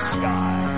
sky.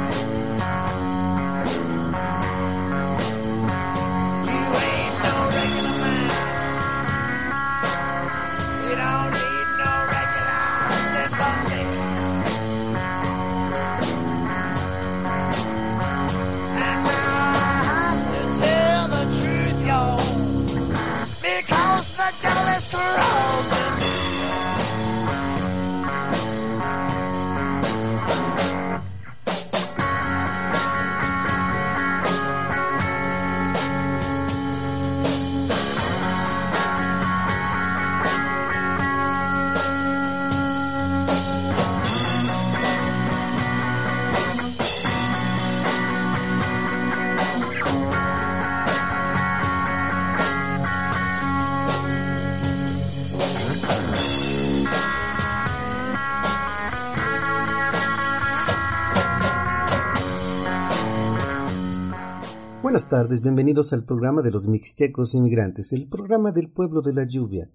Tardes, bienvenidos al programa de los Mixtecos Inmigrantes, el programa del pueblo de la lluvia,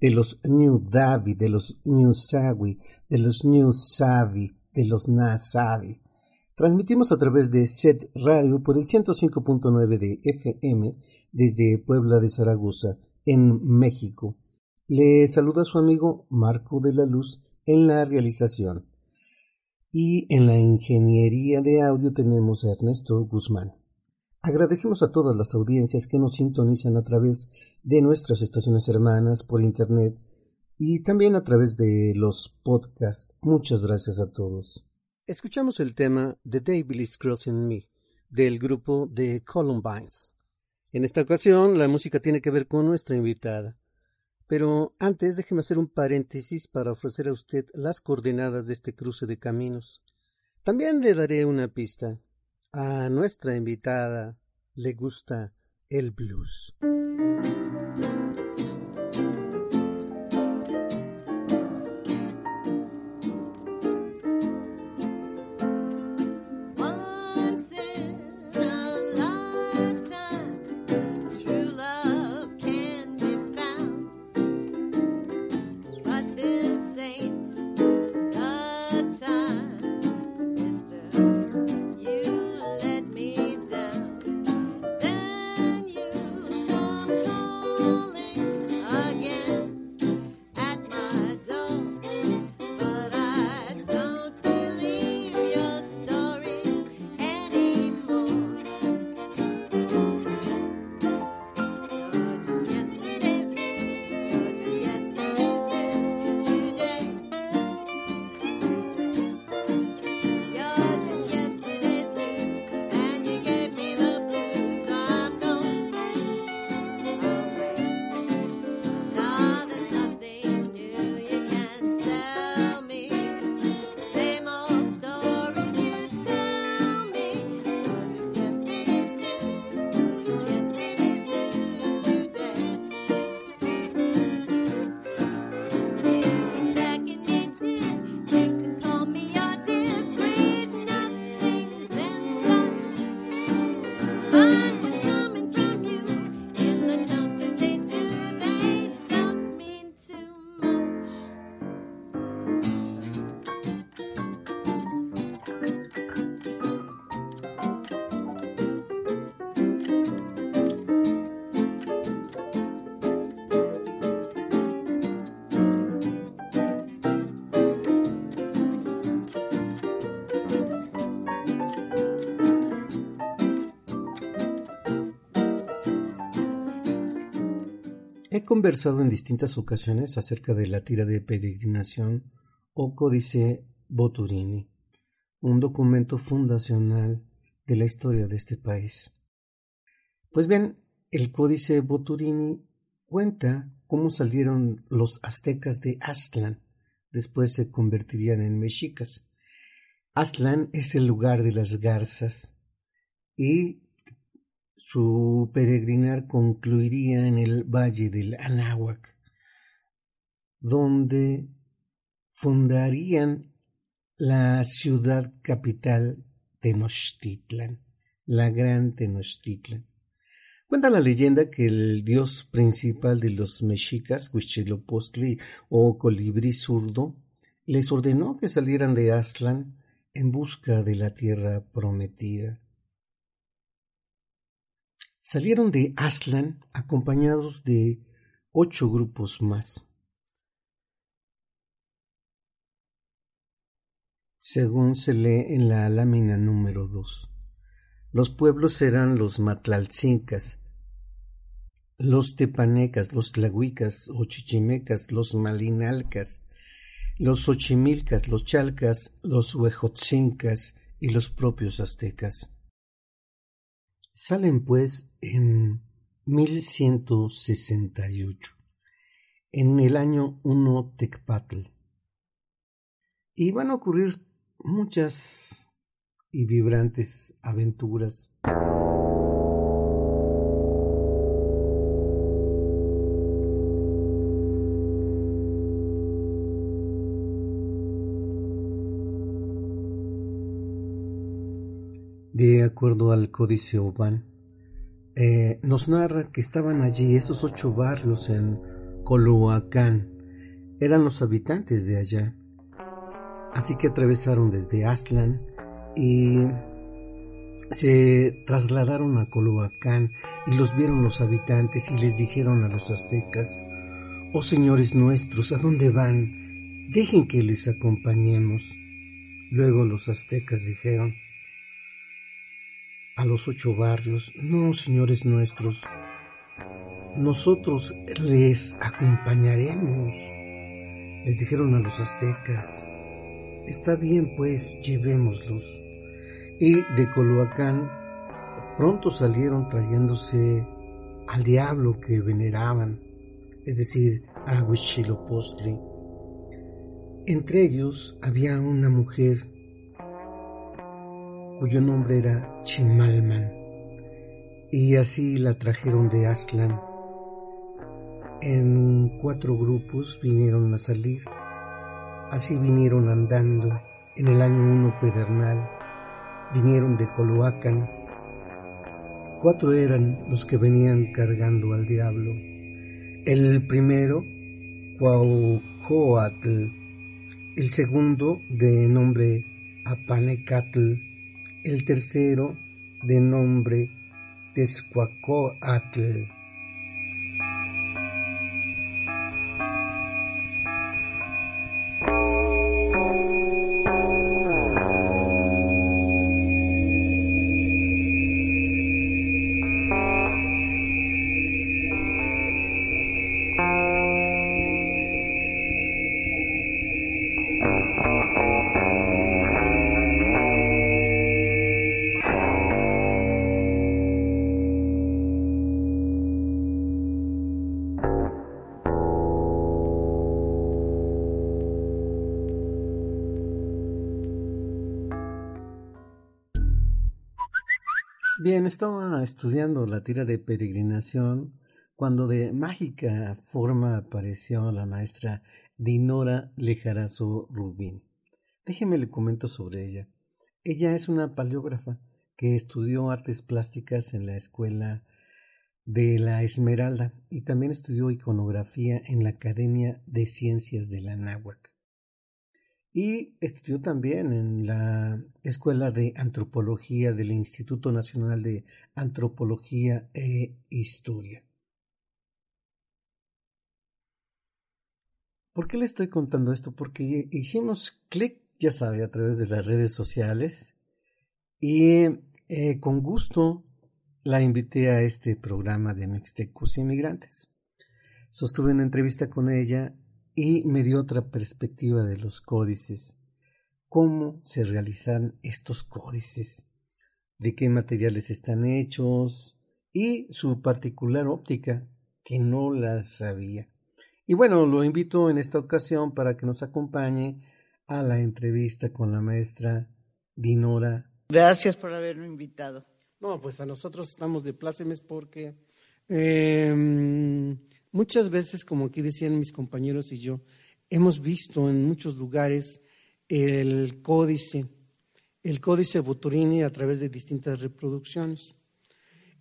de los New Davi, de los New Sawi, de los New Savi, de los Nasavi. Transmitimos a través de SET Radio por el 105.9 de FM desde Puebla de Zaragoza, en México. Le saluda su amigo Marco de la Luz en la realización. Y en la ingeniería de audio tenemos a Ernesto Guzmán. Agradecemos a todas las audiencias que nos sintonizan a través de nuestras estaciones hermanas por Internet y también a través de los podcasts. Muchas gracias a todos. Escuchamos el tema The Devil is Crossing Me del grupo The Columbines. En esta ocasión la música tiene que ver con nuestra invitada. Pero antes déjeme hacer un paréntesis para ofrecer a usted las coordenadas de este cruce de caminos. También le daré una pista. A nuestra invitada le gusta el blues. Conversado en distintas ocasiones acerca de la tira de peregrinación o Códice Boturini, un documento fundacional de la historia de este país. Pues bien, el Códice Boturini cuenta cómo salieron los aztecas de Aztlán, después se convertirían en mexicas. Aztlán es el lugar de las garzas y su peregrinar concluiría en el valle del Anáhuac, donde fundarían la ciudad capital Tenochtitlan, la gran Tenochtitlan. Cuenta la leyenda que el dios principal de los mexicas, Huitzilopochtli o colibrí zurdo, les ordenó que salieran de Aztlán en busca de la tierra prometida. Salieron de Aztlán acompañados de ocho grupos más. Según se lee en la lámina número dos. Los pueblos eran los matlalcincas, los tepanecas, los tlahuicas o chichimecas, los malinalcas, los ochimilcas, los chalcas, los huejotzincas y los propios aztecas. Salen pues en 1168, en el año 1 Tecpatl, y van a ocurrir muchas y vibrantes aventuras. De acuerdo al Códice Oban, eh, nos narra que estaban allí esos ocho barrios en Coloacán. Eran los habitantes de allá. Así que atravesaron desde Aztlán y se trasladaron a Coloacán y los vieron los habitantes y les dijeron a los aztecas, Oh señores nuestros, ¿a dónde van? Dejen que les acompañemos. Luego los aztecas dijeron, a los ocho barrios. No, señores nuestros, nosotros les acompañaremos. Les dijeron a los aztecas, está bien pues, llevémoslos. Y de Coloacán pronto salieron trayéndose al diablo que veneraban, es decir, a Huichilopostli. Entre ellos había una mujer cuyo nombre era Chimalman, y así la trajeron de Aslan. En cuatro grupos vinieron a salir, así vinieron andando en el año uno pedernal, vinieron de Coloacan. Cuatro eran los que venían cargando al diablo. El primero, Cuaucoatl, el segundo, de nombre Apanecatl, el tercero de nombre Tezcuacóatl. Estudiando la tira de peregrinación cuando de mágica forma apareció la maestra Dinora Lejarazo Rubín. Déjeme le comento sobre ella. Ella es una paleógrafa que estudió artes plásticas en la escuela de la Esmeralda y también estudió iconografía en la Academia de Ciencias de la Náhuac y estudió también en la Escuela de Antropología del Instituto Nacional de Antropología e Historia. ¿Por qué le estoy contando esto? Porque hicimos clic, ya sabe, a través de las redes sociales y eh, con gusto la invité a este programa de Mixtecos Inmigrantes. sostuve una entrevista con ella y me dio otra perspectiva de los códices. ¿Cómo se realizan estos códices? ¿De qué materiales están hechos? Y su particular óptica, que no la sabía. Y bueno, lo invito en esta ocasión para que nos acompañe a la entrevista con la maestra Dinora. Gracias por haberme invitado. No, pues a nosotros estamos de plácemes porque em, muchas veces, como aquí decían mis compañeros y yo, hemos visto en muchos lugares el códice, el códice Boturini a través de distintas reproducciones.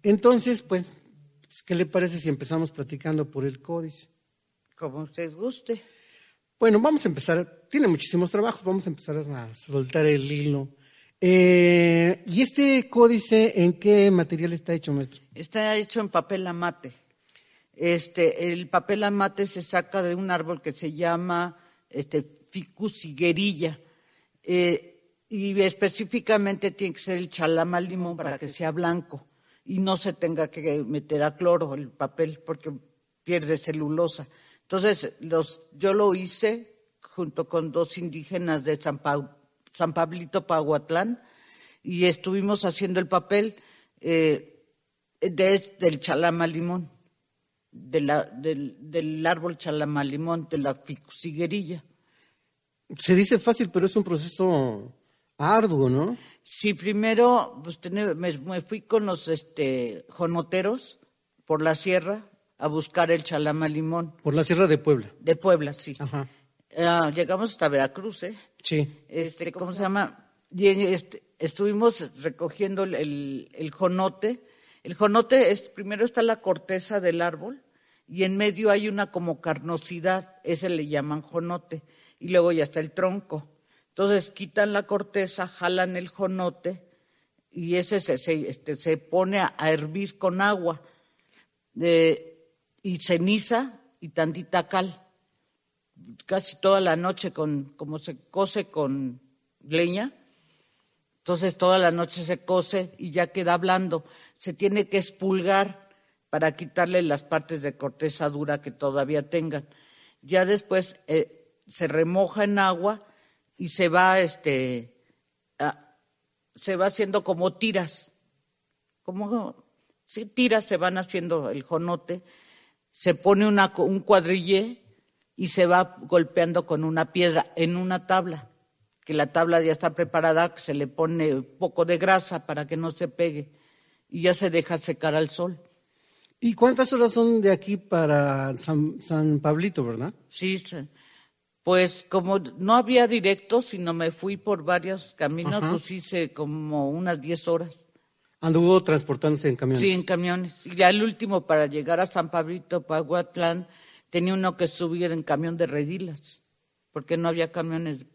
Entonces, pues, ¿qué le parece si empezamos platicando por el códice? Como usted guste. Bueno, vamos a empezar, tiene muchísimos trabajos, vamos a empezar a soltar el hilo. Eh, ¿Y este códice en qué material está hecho, maestro? Está hecho en papel amate. Este, el papel amate se saca de un árbol que se llama este, ficus higuerilla. Eh, y específicamente tiene que ser el chalama limón para que sea blanco y no se tenga que meter a cloro el papel porque pierde celulosa. Entonces, los, yo lo hice junto con dos indígenas de San, San Pablito Pahuatlán y estuvimos haciendo el papel eh, del chalama limón, del, del, árbol chalama limón, de la ficusiguerilla. Se dice fácil, pero es un proceso arduo, ¿no? Sí, primero pues, me, fui con los este, jonoteros por la sierra a buscar el chalama limón. Por la Sierra de Puebla. De Puebla, sí. Ajá. Ah, llegamos hasta Veracruz, ¿eh? Sí. Este, ¿cómo se llama? Y este, estuvimos recogiendo el, el, jonote. El jonote es, primero está la corteza del árbol y en medio hay una como carnosidad, ese le llaman jonote, y luego ya está el tronco. Entonces quitan la corteza, jalan el jonote y ese se, se, este, se pone a, hervir con agua. De, y ceniza y tantita cal. Casi toda la noche, con, como se cose con leña, entonces toda la noche se cose y ya queda blando. Se tiene que expulgar para quitarle las partes de corteza dura que todavía tengan. Ya después eh, se remoja en agua y se va, este, se va haciendo como tiras, como si tiras se van haciendo el jonote se pone un cuadrillé y se va golpeando con una piedra en una tabla, que la tabla ya está preparada, se le pone un poco de grasa para que no se pegue y ya se deja secar al sol. ¿Y cuántas horas son de aquí para San, Pablito, verdad? Sí, pues como no había directo, sino me fui por varios caminos, pues hice como unas diez horas. Anduvo transportándose en camiones. Sí, en camiones. Y ya el último, para llegar a San Pablito, Paguatlán, tenía uno que subir en camión de redilas, porque no había camiones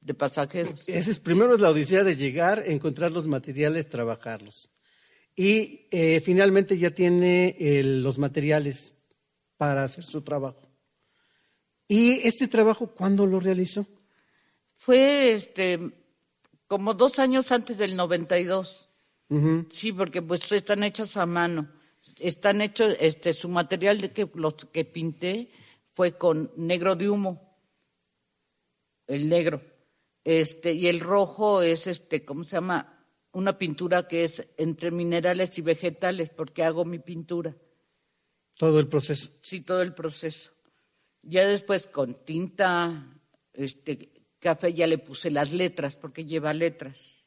de pasajeros. Ese es primero es la odisea de llegar, encontrar los materiales, trabajarlos. Y eh, finalmente ya tiene los materiales para hacer su trabajo. ¿Y este trabajo cuándo lo realizó? Fue este, como dos años antes del 92. Sí, porque pues están hechas a mano. Están hechos, este, su material de que los que pinté fue con negro de humo, el negro, este, y el rojo es este, ¿cómo se llama? Una pintura que es entre minerales y vegetales, porque hago mi pintura. Todo el proceso. Sí, todo el proceso. Ya después con tinta, este, café ya le puse las letras, porque lleva letras.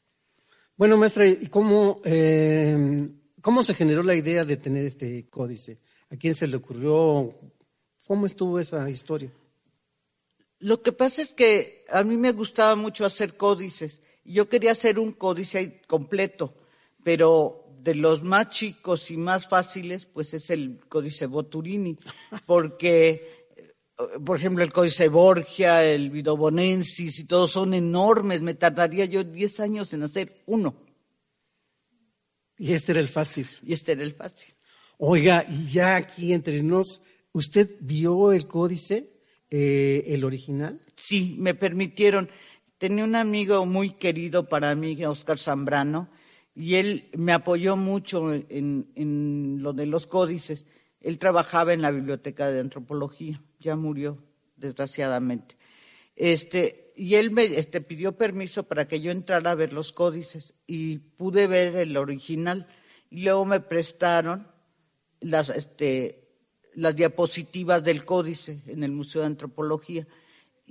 Bueno, maestra, ¿y cómo, eh, cómo se generó la idea de tener este códice? ¿A quién se le ocurrió? ¿Cómo estuvo esa historia? Lo que pasa es que a mí me gustaba mucho hacer códices. Yo quería hacer un códice completo, pero de los más chicos y más fáciles, pues es el códice Boturini, porque por ejemplo, el Códice Borgia, el Vidobonensis y todos son enormes. Me tardaría yo 10 años en hacer uno. Y este era el fácil. Y este era el fácil. Oiga, y ya aquí entre nos, ¿usted vio el códice, eh, el original? Sí, me permitieron. Tenía un amigo muy querido para mí, Oscar Zambrano, y él me apoyó mucho en, lo de los códices Él trabajaba en la biblioteca de antropología, ya murió, desgraciadamente. Este, y él me este, pidió permiso para que yo entrara a ver los códices y pude ver el original. Y luego me prestaron las, este, las diapositivas del códice en el Museo de Antropología.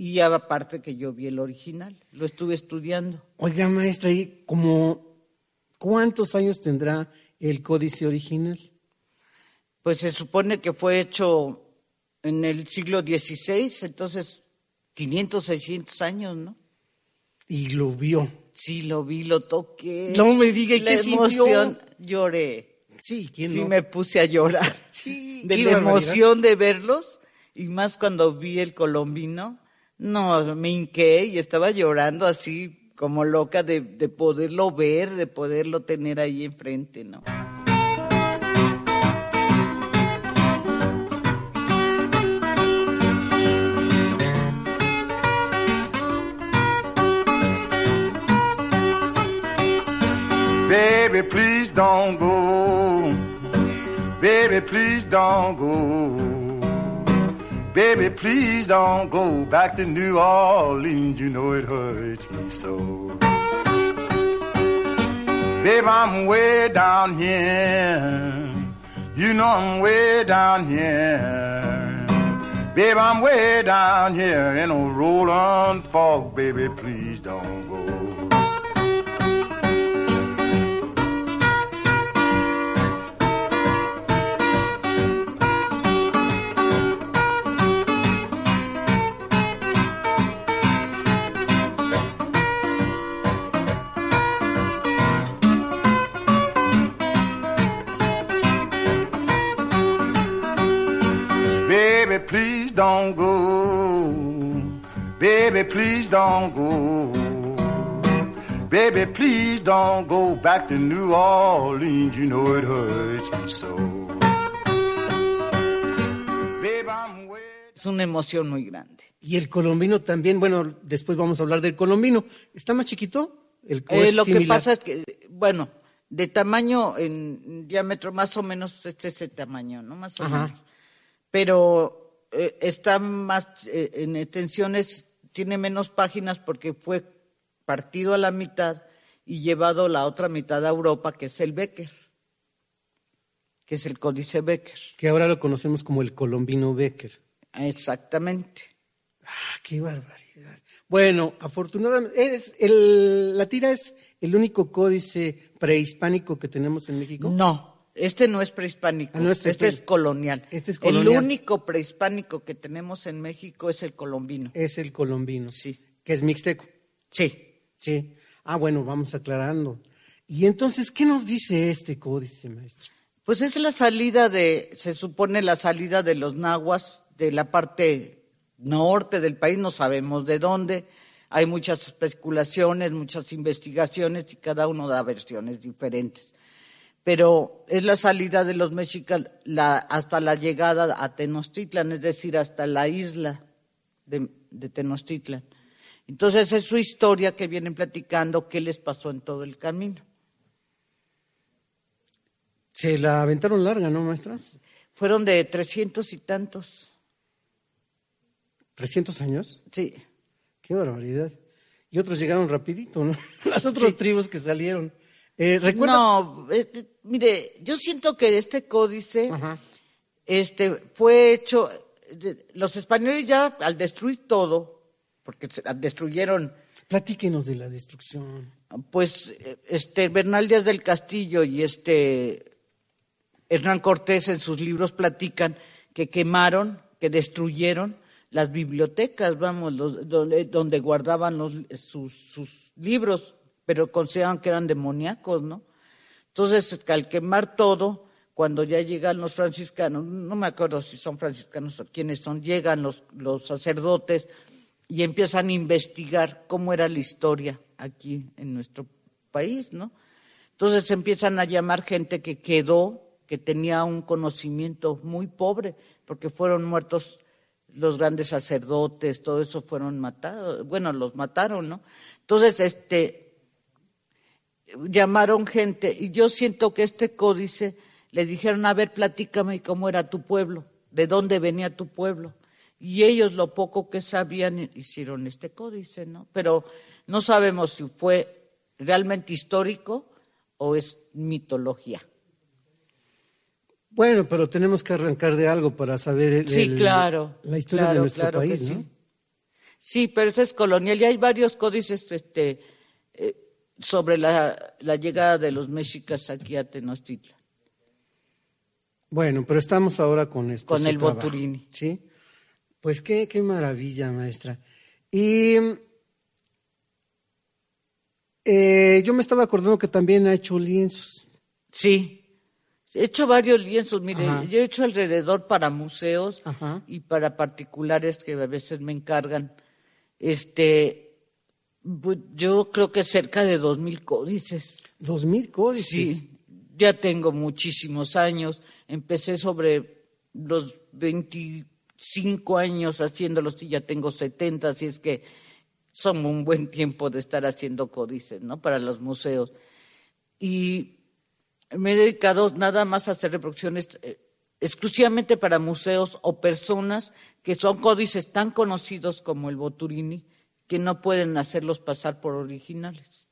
Y aparte que yo vi el original, lo estuve estudiando. Oiga, maestra, ¿y como cuántos años tendrá el códice original? Pues se supone que fue hecho en el siglo XVI, entonces 500, 600 años, ¿no? Y lo vio. Sí, lo vi, lo toqué. No me diga la qué emoción, lloré. Sí, ¿quién sí no? me puse a llorar. Sí, de la emoción de verlos y más cuando vi el colombino. No, me hinqué y estaba llorando así como loca de, de poderlo ver, de poderlo tener ahí enfrente, ¿no? Baby, please don't go. Baby, please don't go. Baby, please don't go back to New Orleans. You know it hurts me so. Baby, I'm way down here. You know I'm way down here. Baby, I'm way down here in a rolling fog. Baby, please don't go. Don't go. Baby, please don't go. Baby, please don't go back to New Orleans. You know it hurts me so. Baby, I'm way Es una emoción muy grande. Y el colombino también, bueno, después vamos a hablar del colombino. ¿Está más chiquito? El Eh, es lo que pasa es que, bueno, de tamaño en diámetro más o menos es ese tamaño, ¿no? Más o Ajá. menos. Pero eh, está más eh, en extensiones, tiene menos páginas porque fue partido a la mitad y llevado la otra mitad a Europa, que es el Becker, que es el códice Becker. Que ahora lo conocemos como el colombino Becker. Exactamente. Ah, qué barbaridad. Bueno, afortunadamente, es el, la tira es el único códice prehispánico que tenemos en México. No, este no es prehispánico, Ah, no es este es prehispánico. colonial. Este es El colonial. único prehispánico que tenemos en México es el colombino. Es el colombino. Sí. Que es mixteco. Sí. Sí. Ah, bueno, vamos aclarando. Y entonces, ¿qué nos dice este códice, maestro? Pues es la salida de, se supone la salida de los nahuas de la parte norte del país, no sabemos de dónde. Hay muchas especulaciones, muchas investigaciones y cada uno da versiones diferentes. Pero es la salida de los mexicas la- hasta la llegada a Tenochtitlan, es decir, hasta la isla de, de Tenochtitlan. Entonces es su historia que vienen platicando qué les pasó en todo el camino. Se la aventaron larga, ¿no, maestra? Fueron de trescientos y tantos. ¿300 años? Sí. Qué barbaridad. Y otros llegaron rapidito, ¿no? Las otras tribus que salieron. Eh, ¿Recuerda? No, eh, eh, mire, yo siento que este códice Ajá. este, fue hecho, de- los españoles ya al destruir todo, porque destruyeron, Platíquenos de la destrucción. pues, este, Bernal Díaz del Castillo y este Hernán Cortés en sus libros platican que quemaron, que destruyeron las bibliotecas, vamos, los- donde, donde guardaban los- sus, sus libros, pero consideraban que eran demoníacos, ¿no? Entonces, al quemar todo, cuando ya llegan los franciscanos, no me acuerdo si son franciscanos o quiénes son, llegan los, los sacerdotes y empiezan a investigar cómo era la historia aquí en nuestro país, ¿no? Entonces empiezan a llamar gente que quedó, que tenía un conocimiento muy pobre, porque fueron muertos los grandes sacerdotes, todo eso fueron matados, bueno, los mataron, ¿no? Entonces, este, llamaron gente y yo siento que este códice le dijeron, a ver, platícame cómo era tu pueblo, de dónde venía tu pueblo. Y ellos lo poco que sabían hicieron este códice, ¿no? Pero no sabemos si fue realmente histórico o es mitología. Bueno, pero tenemos que arrancar de algo para saber el, sí, claro, la historia de nuestro país, ¿no? Sí. sí. pero eso es colonial y hay varios códices este, eh, sobre la, la, llegada de los mexicas aquí a Tenochtitlan. Bueno, pero estamos ahora con esto. Con el Boturini. Sí. Pues qué, qué maravilla, maestra. Y eh, yo me estaba acordando que también ha hecho lienzos. Sí, he hecho varios lienzos. Mire, yo he hecho alrededor para museos y para particulares que a veces me encargan. Este, yo creo que cerca de dos mil códices. ¿Dos mil códices? Sí, ya tengo muchísimos años. Empecé sobre los 25 años haciéndolos y ya tengo 70, así es que son un buen tiempo de estar haciendo códices, ¿no? Para los museos. Y me he dedicado nada más a hacer reproducciones eh, exclusivamente para museos o personas que son códices tan conocidos como el Boturini que no pueden hacerlos pasar por originales.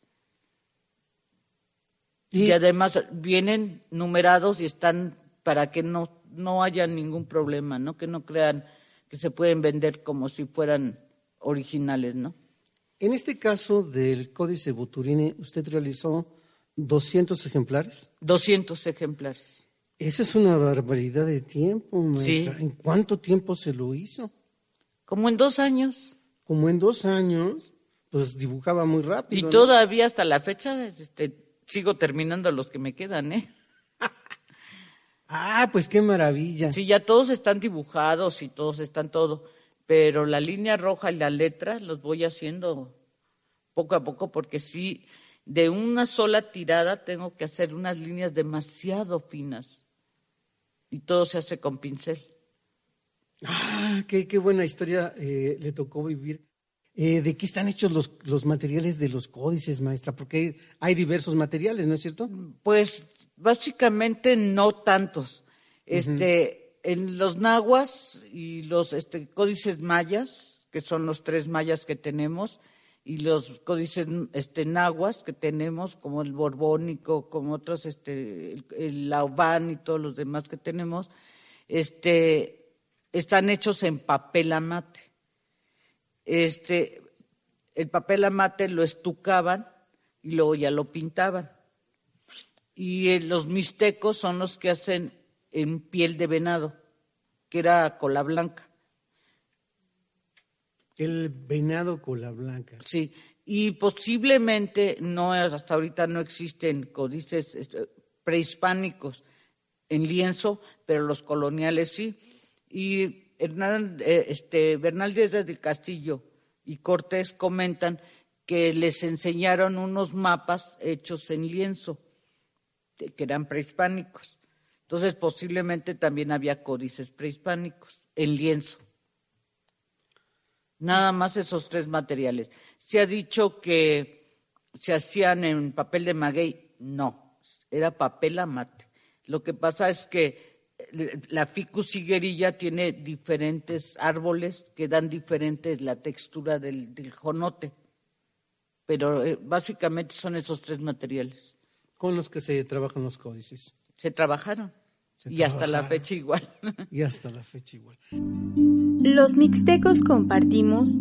Y, además vienen numerados y están para que no, no haya ningún problema, ¿no? Que no crean que se pueden vender como si fueran originales, ¿no? En este caso del Códice Boturini, ¿usted realizó 200 ejemplares? 200 ejemplares. Esa es una barbaridad de tiempo, maestra. ¿En cuánto tiempo se lo hizo? Como en dos años. Como en dos años, pues dibujaba muy rápido. Y todavía hasta la fecha este, sigo terminando los que me quedan, ¿eh? ah, pues qué maravilla. Sí, ya todos están dibujados y todos están todo, pero la línea roja y la letra los voy haciendo poco a poco porque sí, de una sola tirada tengo que hacer unas líneas demasiado finas y todo se hace con pincel. Ah, qué, qué buena historia eh, le tocó vivir. Eh, ¿De qué están hechos los, los, materiales de los códices, maestra? Porque hay diversos materiales, ¿no es cierto? Pues básicamente no tantos. Este, En los nahuas y los este, códices mayas, que son los tres mayas que tenemos, y los códices este, nahuas que tenemos, como el borbónico, como otros, este, el, el laubán y todos los demás que tenemos, este, están hechos en papel amate este, el papel amate lo estucaban y luego ya lo pintaban. Y eh, los mixtecos son los que hacen en piel de venado, que era cola blanca. El venado cola blanca. Sí, y posiblemente no hasta ahorita no existen códices este, prehispánicos en lienzo, pero los coloniales sí. Y Hernán, eh, este, Bernal Díaz del Castillo y Cortés comentan que les enseñaron unos mapas hechos en lienzo, que eran prehispánicos. Entonces, posiblemente también había códices prehispánicos en lienzo. Nada más esos tres materiales. Se ha dicho que se hacían en papel de maguey. No, era papel amate. Lo que pasa es que la ficus higuerilla tiene diferentes árboles que dan diferente la textura del, jonote, pero eh, básicamente son esos tres materiales. Con los que se trabajan los códices. Se trabajaron. y hasta la fecha igual. y hasta la fecha igual. Los mixtecos compartimos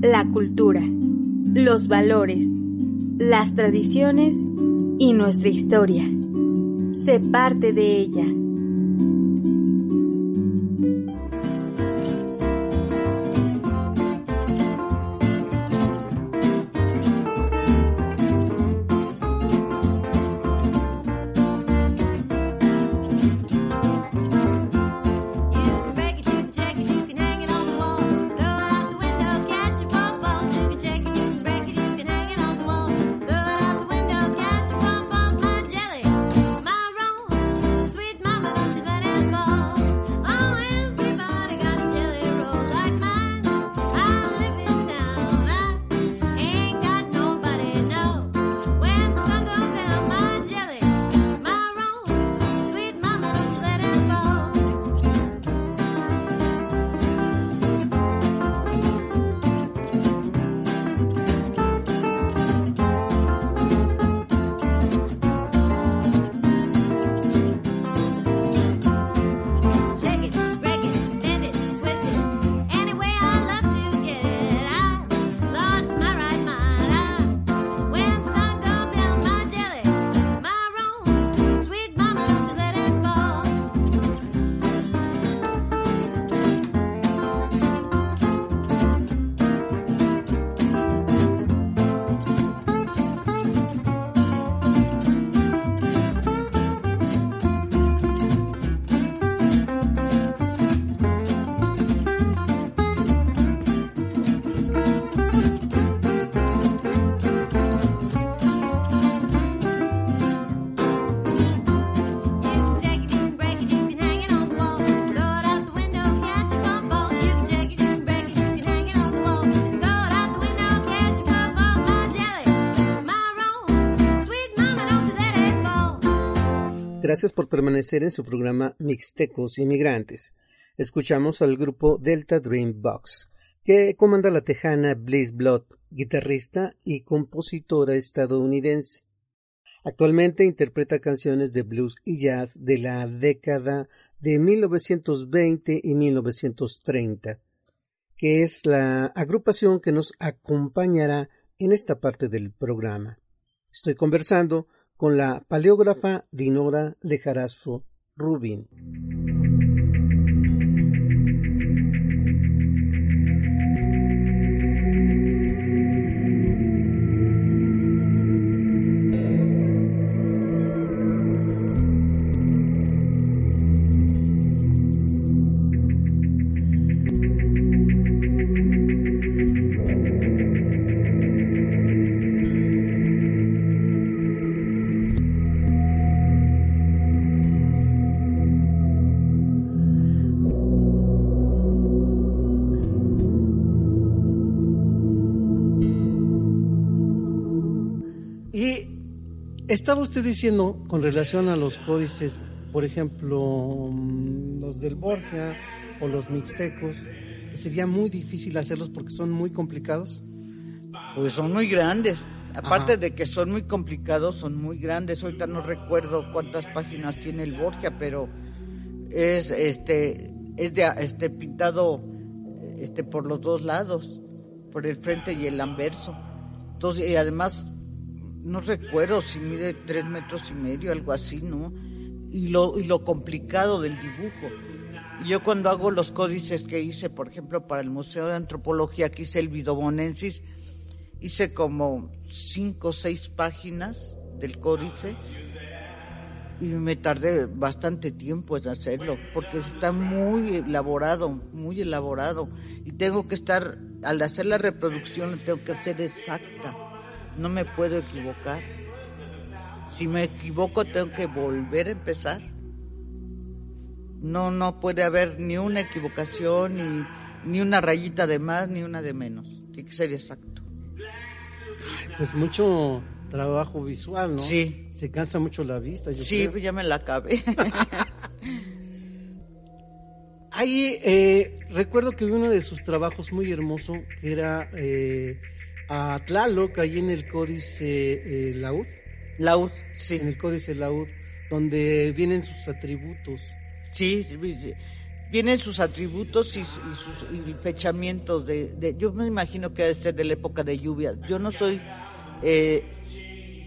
la cultura, los valores, las tradiciones y nuestra historia. Sé parte de ella. Gracias por permanecer en su programa Mixtecos Inmigrantes. Escuchamos al grupo Delta Dream Box, que comanda la tejana Bliss Blood, guitarrista y compositora estadounidense. Actualmente interpreta canciones de blues y jazz de la década de 1920 y 1930, que es la agrupación que nos acompañará en esta parte del programa. Estoy conversando con la paleógrafa Dinora Lejarazo Rubin. Estaba usted diciendo con relación a los códices, por ejemplo, mm, los del Borgia o los mixtecos, que sería muy difícil hacerlos porque son muy complicados. Pues son muy grandes. Aparte de que son muy complicados, son muy grandes. Ahorita no recuerdo cuántas páginas tiene el Borgia, pero es este es de este pintado este por los dos lados, por el frente y el anverso. Entonces, y además no recuerdo si mide tres metros y medio, algo así, ¿no? Y lo, y lo complicado del dibujo. Yo cuando hago los códices que hice, por ejemplo, para el Museo de Antropología, que hice el Vidobonensis, hice como cinco o seis páginas del códice y me tardé bastante tiempo en hacerlo, porque está muy elaborado, muy elaborado, y tengo que estar, al hacer la reproducción, tengo que hacer exacta no me puedo equivocar. Si me equivoco tengo que volver a empezar. No, no puede haber ni una equivocación, ni, ni una rayita de más, ni una de menos. Tiene que ser exacto. Pues mucho trabajo visual, ¿no? Sí. Se cansa mucho la vista. sí, ya me la acabé. Ahí eh, recuerdo que uno de sus trabajos muy hermoso que era eh, a Tlaloc, ahí en el códice eh, Laud. Laud, sí. En el códice Laud, donde vienen sus atributos. Sí, vienen sus atributos y, sus fechamientos de, Yo me imagino que debe ser de la época de lluvias. Yo no soy eh,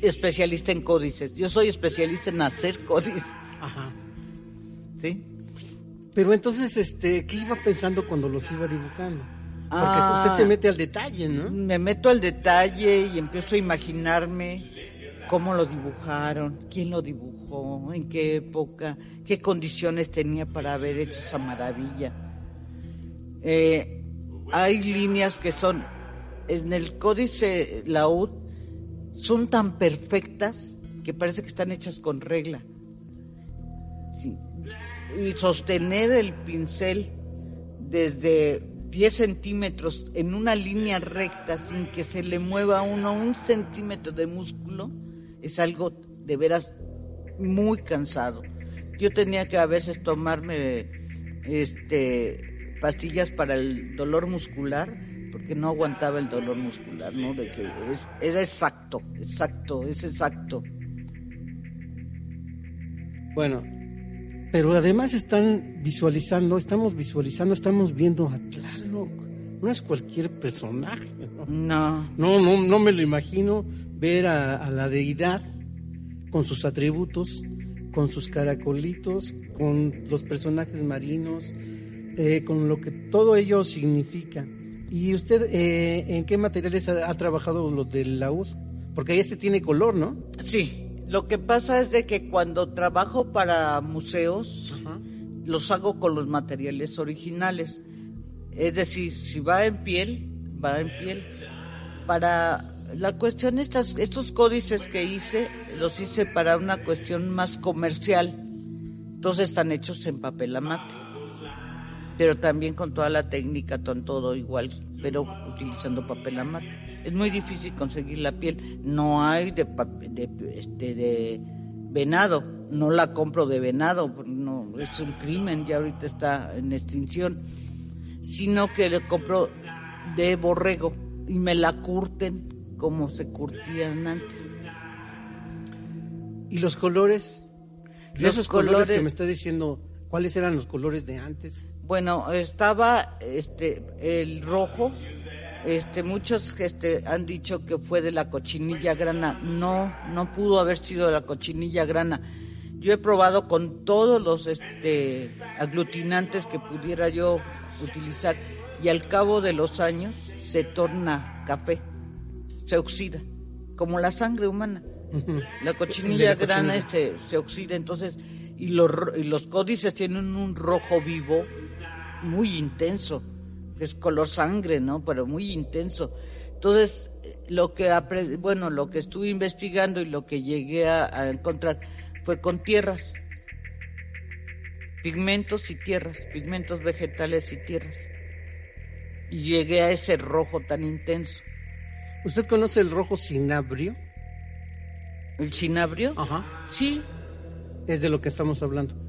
especialista en códices, yo soy especialista en hacer códices. Ajá. ¿Sí? Pero entonces, este, ¿qué iba pensando cuando los iba dibujando? Porque usted se ah. mete al detalle, ¿no? Me meto al detalle y empiezo a imaginarme cómo lo dibujaron, quién lo dibujó, en qué época, qué condiciones tenía para haber hecho esa maravilla. Eh, hay líneas que son, en el códice Laúd, son tan perfectas que parece que están hechas con regla. Y sostener el pincel desde 10 centímetros en una línea recta sin que se le mueva uno un centímetro de músculo es algo de veras muy cansado. Yo tenía que a veces tomarme este pastillas para el dolor muscular porque no aguantaba el dolor muscular, ¿no? De que es, era exacto, exacto, es exacto. Bueno, pero además están visualizando, estamos visualizando, estamos viendo a Tlaloc. No es cualquier personaje. No. No, no, no, me lo imagino ver a, la deidad con sus atributos, con sus caracolitos, con los personajes marinos, eh, con lo que todo ello significa. ¿Y usted eh, en qué materiales ha, ha, trabajado lo del laúd? Porque ahí se tiene color, ¿no? Sí, lo que pasa es de que cuando trabajo para museos, los hago con los materiales originales. Es decir, si va en piel, va en piel. Para la cuestión, estas, estos códices que hice, los hice para una cuestión más comercial. Entonces están hechos en papel amate. Pero también con toda la técnica, con todo igual, pero utilizando papel amate es muy difícil conseguir la piel. No hay de, de, este, de venado, no la compro de venado, no es un crimen, ya ahorita está en extinción, sino que le compro de borrego y me la curten como se curtían antes. ¿Y los colores? Los esos colores, que me está diciendo, ¿cuáles eran los colores de antes? Bueno, estaba este el rojo, este muchos este han dicho que fue de la cochinilla grana. No, no pudo haber sido de la cochinilla grana. Yo he probado con todos los este aglutinantes que pudiera yo utilizar y al cabo de los años se torna café, se oxida, como la sangre humana. La cochinilla grana este, se oxida, entonces, y los, y los códices tienen un rojo vivo muy intenso, es color sangre, ¿no? Pero muy intenso. Entonces, lo que bueno, lo que estuve investigando y lo que llegué a, encontrar fue con tierras, pigmentos y tierras, pigmentos vegetales y tierras. Y llegué a ese rojo tan intenso. ¿Usted conoce el rojo cinabrio? ¿El cinabrio? Ajá. Sí. Es de lo que estamos hablando.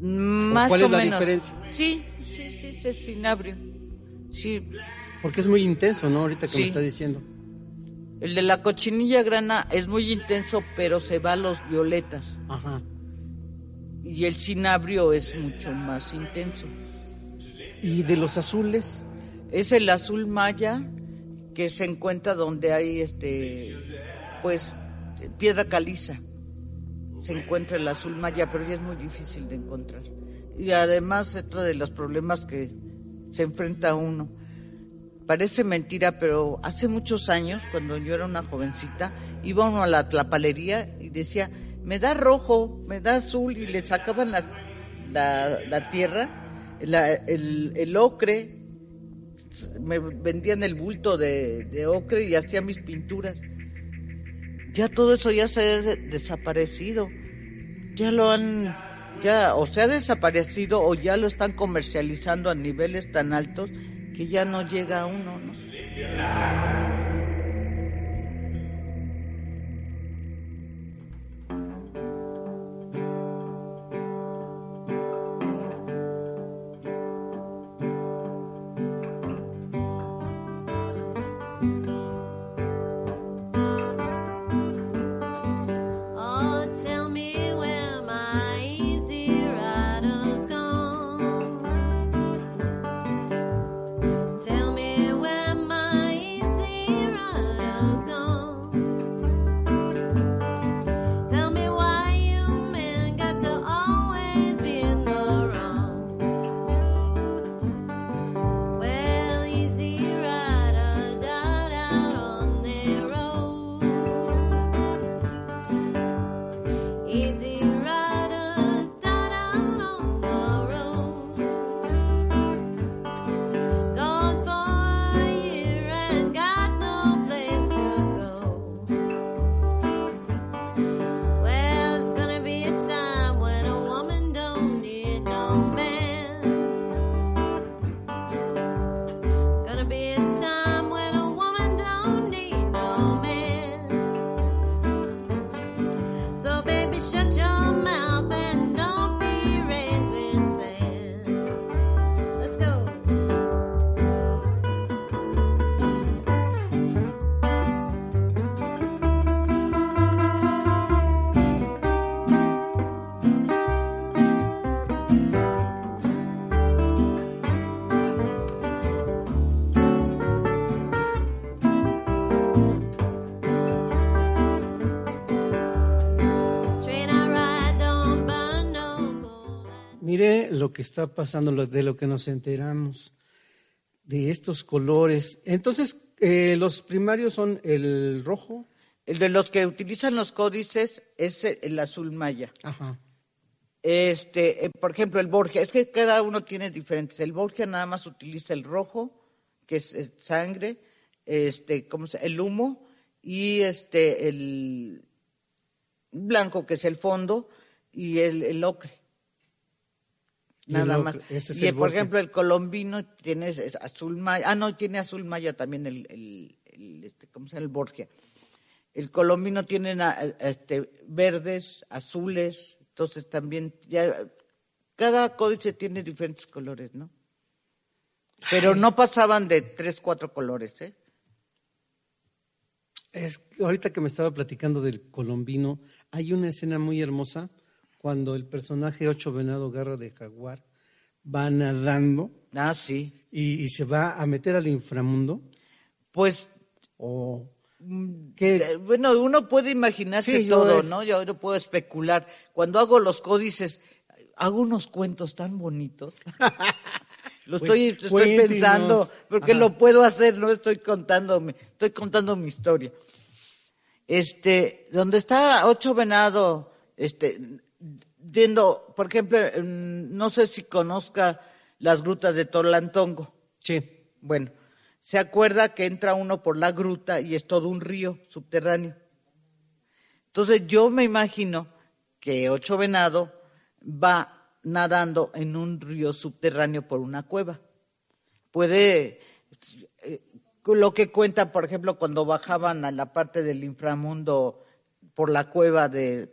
Más ¿Cuál es la diferencia? Sí, sí, sí, es el cinabrio. Sí. Porque es muy intenso, ¿no? Ahorita que me está diciendo. El de la cochinilla grana es muy intenso, pero se va a los violetas. Ajá. Y el cinabrio es mucho más intenso. ¿Y de los azules? Es el azul maya que se encuentra donde hay este pues piedra caliza. Se encuentra el azul maya, pero ya es muy difícil de encontrar. Y además, otro de los problemas que se enfrenta uno. Parece mentira, pero hace muchos años, cuando yo era una jovencita, iba uno a la tlapalería y decía, me da rojo, me da azul, y le sacaban la, la, tierra, el, el, ocre, me vendían el bulto de, de ocre y hacía mis pinturas ya todo eso ya se ha desaparecido. Ya lo han, ya o se ha desaparecido o ya lo están comercializando a niveles tan altos que ya no llega a uno, ¿no? Que está pasando, de lo que nos enteramos, de estos colores. Entonces, eh, los primarios son el rojo. El de los que utilizan los códices es el azul maya. Ajá. Este, eh, por ejemplo, el Borgia, es que cada uno tiene diferentes. El Borgia nada más utiliza el rojo, que es, sangre, este, ¿cómo se, el humo, y este, el blanco, que es el fondo, y el, el ocre nada más. y por ejemplo el colombino tiene azul maya, ah no, tiene azul maya también el, el, este, ¿cómo se llama? El Borgia. El colombino tiene este, verdes, azules, entonces también ya cada códice tiene diferentes colores, ¿no? Pero no pasaban de tres, cuatro colores, ¿eh? Es ahorita que me estaba platicando del colombino, hay una escena muy hermosa cuando el personaje Ocho Venado Garra de Jaguar va nadando Ah, sí. y, y se va a meter al inframundo. Pues O Eh, que Bueno, uno puede imaginarse Sí, yo todo, ¿no? Yo no puedo especular. Cuando hago los códices, hago unos cuentos tan bonitos. Lo Pues, estoy, pensando, porque Ajá. lo puedo hacer, no estoy contando, estoy contando mi historia. Este, donde está ocho venado, este, yendo, por ejemplo, no sé si conozca las grutas de Tolantongo. sí, Bueno, se acuerda que entra uno por la gruta y es todo un río subterráneo. Entonces yo me imagino que Ocho Venado va nadando en un río subterráneo por una cueva. Puede, eh, lo que cuenta, por ejemplo, cuando bajaban a la parte del inframundo por la cueva de,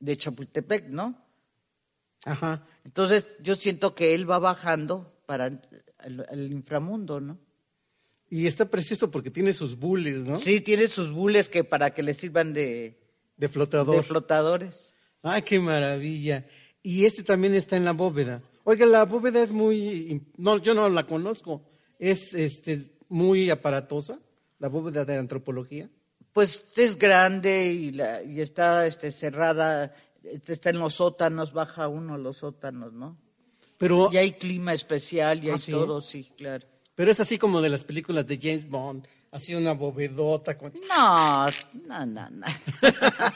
de Chapultepec, ¿no? Ajá. Entonces yo siento que él va bajando para el, el inframundo, ¿no? Y está precioso porque tiene sus bullies, ¿no? Sí, tiene sus bules que para que le sirvan de, De flotador. de flotadores. Ay, qué maravilla. Y este también está en la bóveda. Oiga, la bóveda es muy, no, yo no la conozco. Es, este, muy aparatosa, la bóveda de antropología. Pues es grande y, la, y está este, cerrada, está en los sótanos, baja uno a los sótanos, ¿no? Pero, Y hay clima especial y ¿Ah, hay sí? todo, sí, claro. pero es así como de las películas de James Bond, así una bóvedota con... No, no, no, no.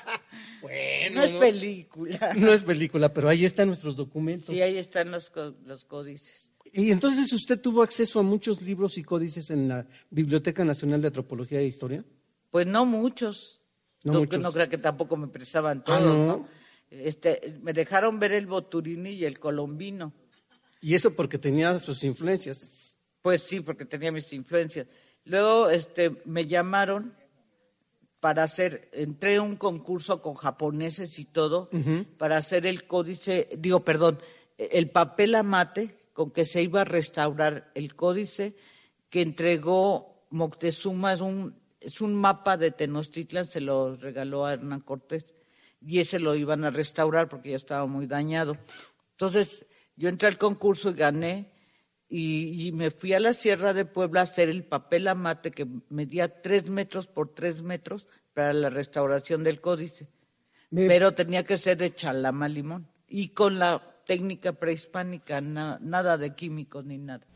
Bueno, No es película. No es película, pero ahí están nuestros documentos. Sí, ahí están los, los códices. Y entonces usted tuvo acceso a muchos libros y códices en la Biblioteca Nacional de Antropología e Historia. Pues no muchos. No No, muchos. no creo que tampoco me prestaban Ah, todos, ¿no? ¿no? Este, me dejaron ver el Boturini y el Colombino. Y eso porque tenía sus influencias. Pues sí, porque tenía mis influencias. Luego este, me llamaron para hacer, entré a un concurso con japoneses y todo, para hacer el códice, digo, perdón, el papel amate con que se iba a restaurar el códice que entregó Moctezuma, es un, es un mapa de Tenochtitlan, se lo regaló a Hernán Cortés, y ese lo iban a restaurar porque ya estaba muy dañado. Entonces, yo entré al concurso y gané, y, y me fui a la Sierra de Puebla a hacer el papel amate que medía tres metros por tres metros para la restauración del códice. Me- Pero tenía que ser de chalama limón y con la técnica prehispánica, na- nada de químicos ni nada.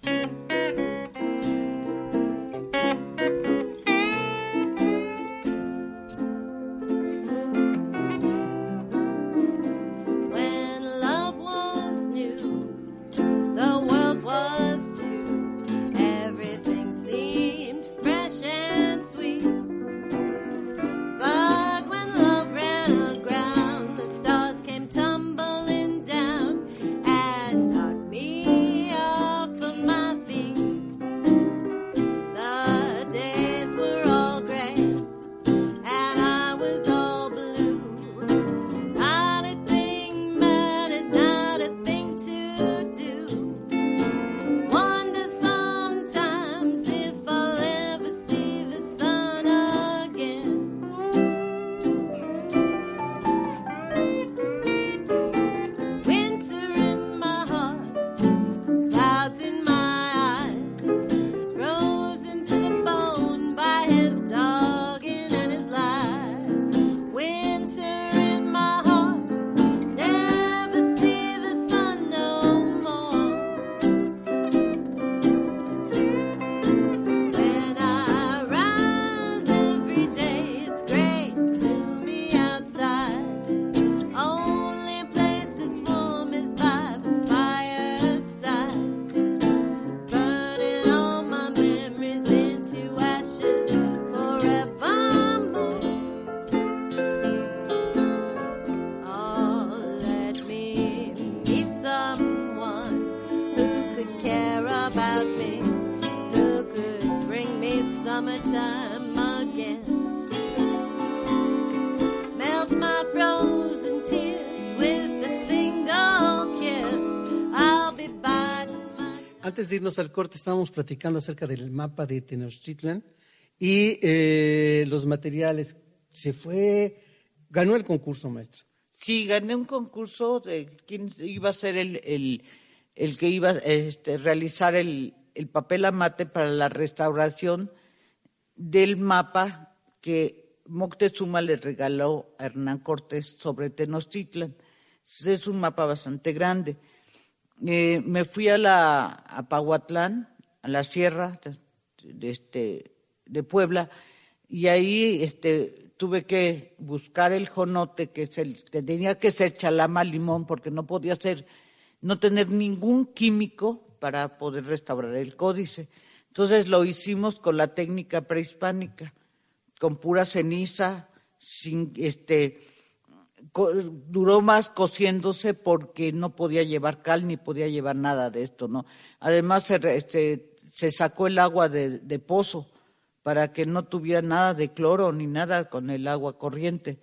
Al corte estábamos platicando acerca del mapa de Tenochtitlan y eh, los materiales. Se fue, ganó el concurso, maestro. Sí, gané un concurso de quién iba a ser el, el, el que iba a este, realizar el, el papel amate para la restauración del mapa que Moctezuma le regaló a Hernán Cortés sobre Tenochtitlan. Es un mapa bastante grande. Eh, me fui a la a Pahuatlán, a la sierra de, este, de Puebla, y ahí este, tuve que buscar el jonote, que, es el, que tenía que ser chalama limón, porque no podía ser, no tener ningún químico para poder restaurar el códice. Entonces lo hicimos con la técnica prehispánica, con pura ceniza, sin este duró más cociéndose porque no podía llevar cal ni podía llevar nada de esto, ¿no? Además se, este, se sacó el agua de, pozo para que no tuviera nada de cloro ni nada con el agua corriente.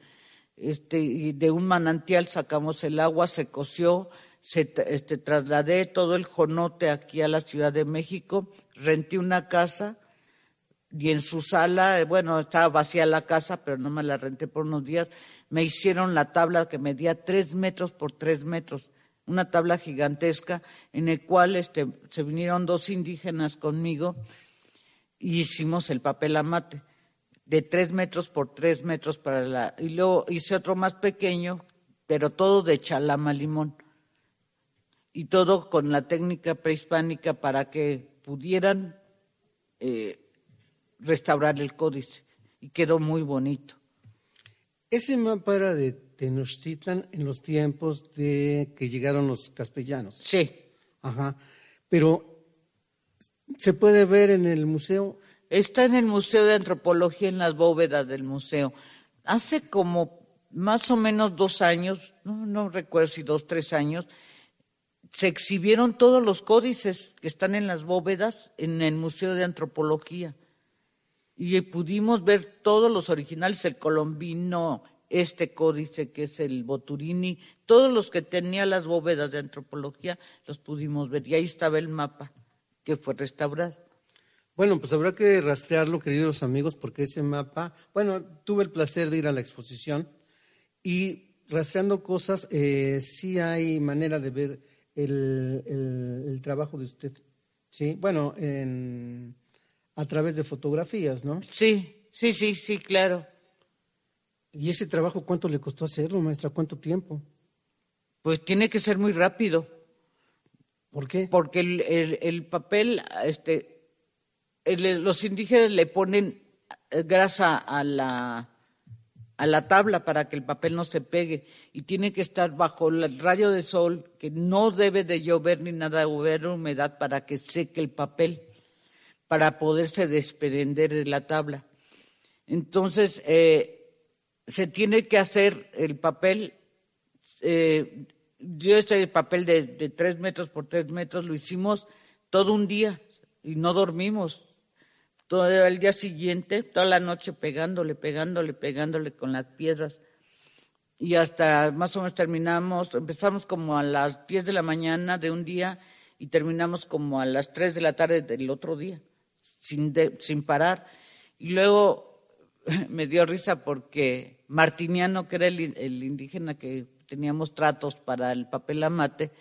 Este, y de un manantial sacamos el agua, se coció, se, este, trasladé todo el jonote aquí a la Ciudad de México, renté una casa y en su sala, eh, bueno, estaba vacía la casa, pero no me la renté por unos días, me hicieron la tabla que medía tres metros por tres metros, una tabla gigantesca en el cual este, se vinieron dos indígenas conmigo y hicimos el papel amate de tres metros por tres metros para la y luego hice otro más pequeño, pero todo de chalama limón y todo con la técnica prehispánica para que pudieran eh, restaurar el códice y quedó muy bonito. Ese mapa era de Tenochtitlan en los tiempos de que llegaron los castellanos. Sí, Ajá. Pero se puede ver en el museo. está en el Museo de Antropología en las bóvedas del museo. Hace como más o menos dos años, no, no recuerdo si dos, tres años, se exhibieron todos los códices que están en las bóvedas en el Museo de Antropología. Y pudimos ver todos los originales, el colombino, este códice que es el Boturini, todos los que tenía las bóvedas de antropología, los pudimos ver. Y ahí estaba el mapa que fue restaurado. Bueno, pues habrá que rastrearlo, queridos amigos, porque ese mapa, bueno, tuve el placer de ir a la exposición y rastreando cosas, eh, sí hay manera de ver el, el- el trabajo de usted. Sí, bueno, en- a través de fotografías, ¿no? Sí, sí, sí, sí, claro. ¿Y ese trabajo cuánto le costó hacerlo, maestra? ¿Cuánto tiempo? Pues tiene que ser muy rápido, ¿Por qué? porque el, el- el papel, este, el- los indígenas le ponen eh, grasa a la, a la tabla para que el papel no se pegue y tiene que estar bajo el rayo de sol, que no debe de llover ni nada, de haber humedad para que seque el papel, para poderse desprender de la tabla. Entonces, eh, se tiene que hacer el papel eh, yo este papel de, tres metros por tres metros lo hicimos todo un día y no dormimos. Todo el día siguiente, toda la noche pegándole, pegándole, pegándole con las piedras. Y hasta más o menos terminamos, empezamos como a las 10 de la mañana de un día y terminamos como a las 3 de la tarde del otro día, sin, de- sin parar. Y luego me dio risa porque Martiniano, que era el, el indígena que teníamos tratos para el papel amate,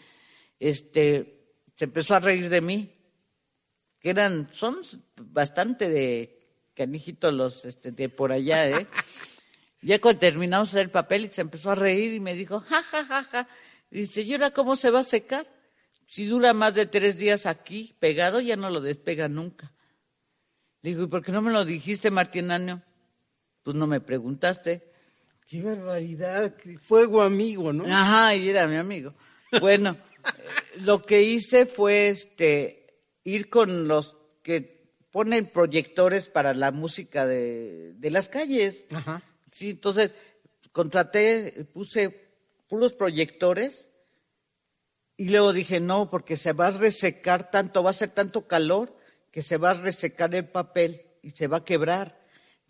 este, se empezó a reír de mí, que eran, son bastante de canijitos los este, de por allá, ¿eh? Ya cuando terminamos el papel, se empezó a reír y me dijo, ja, ja, ja, ja. Dice, ¿y ahora cómo se va a secar? Si dura más de tres días aquí pegado, ya no lo despega nunca. Le digo, ¿y por qué no me lo dijiste, Martinano? Pues no me preguntaste. ¡Qué barbaridad! qué Fuego amigo, ¿no? Ajá, y era mi amigo. Bueno, eh, lo que hice fue este ir con los que ponen proyectores para la música de, de las calles. Ajá. Sí, entonces contraté, puse puros proyectores y luego dije, no, porque se va a resecar tanto, va a ser tanto calor que se va a resecar el papel y se va a quebrar.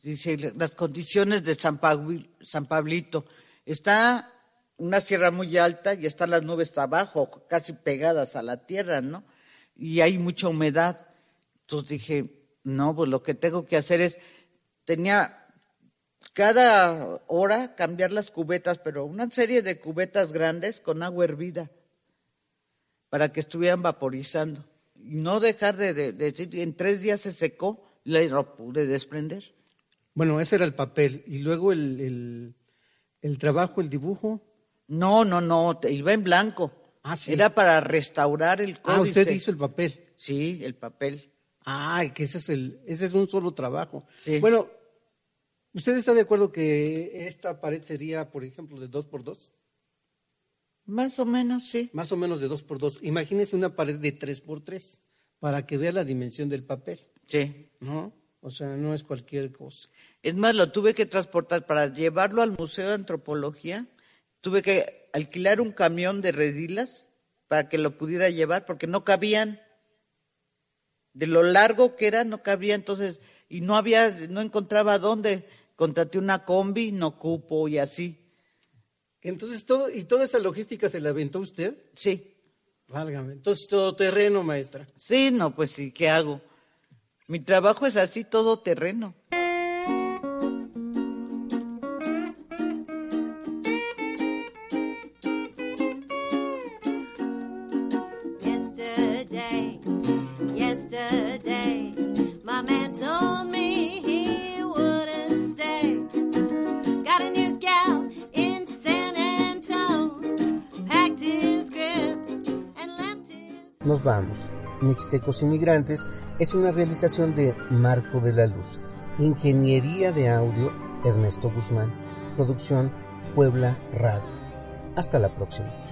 Dice, las condiciones de San, Pabli- San Pablito. Está una sierra muy alta y están las nubes abajo, casi pegadas a la tierra, ¿no? y hay mucha humedad. Entonces dije, no, pues lo que tengo que hacer es, tenía cada hora cambiar las cubetas, pero una serie de cubetas grandes con agua hervida para que estuvieran vaporizando. No dejar de, de- de decir, en tres días se secó, y lo pude desprender. Bueno, ese era el papel. Y luego el, el, el trabajo, el dibujo. No, no, no, te- iba en blanco. Ah, sí. Era para restaurar el Ah, códice. usted hizo el papel. Sí, el papel. Ah, que ese es, el, ese es un solo trabajo. Sí. Bueno, ¿usted está de acuerdo que esta pared sería, por ejemplo, de dos por dos? Más o menos, sí. Más o menos de dos por dos. Imagínese una pared de tres por tres para que vea la dimensión del papel, Sí. ¿no? O sea, no es cualquier cosa. Es más, lo tuve que transportar para llevarlo al Museo de Antropología. Tuve que alquilar un camión de redilas para que lo pudiera llevar porque no cabían. De lo largo que era, no cabía. Entonces, y no había, no encontraba dónde. Contraté una combi, no cupo y así. Entonces, todo, ¿y toda esa logística se la aventó usted? Sí. Válgame. Entonces, todo terreno, maestra. Sí, no, pues sí, ¿qué hago? Mi trabajo es así, todo terreno. Vamos. Mixtecos Inmigrantes es una realización de Marco de la Luz. Ingeniería de audio Ernesto Guzmán. Producción Puebla Radio. Hasta la próxima.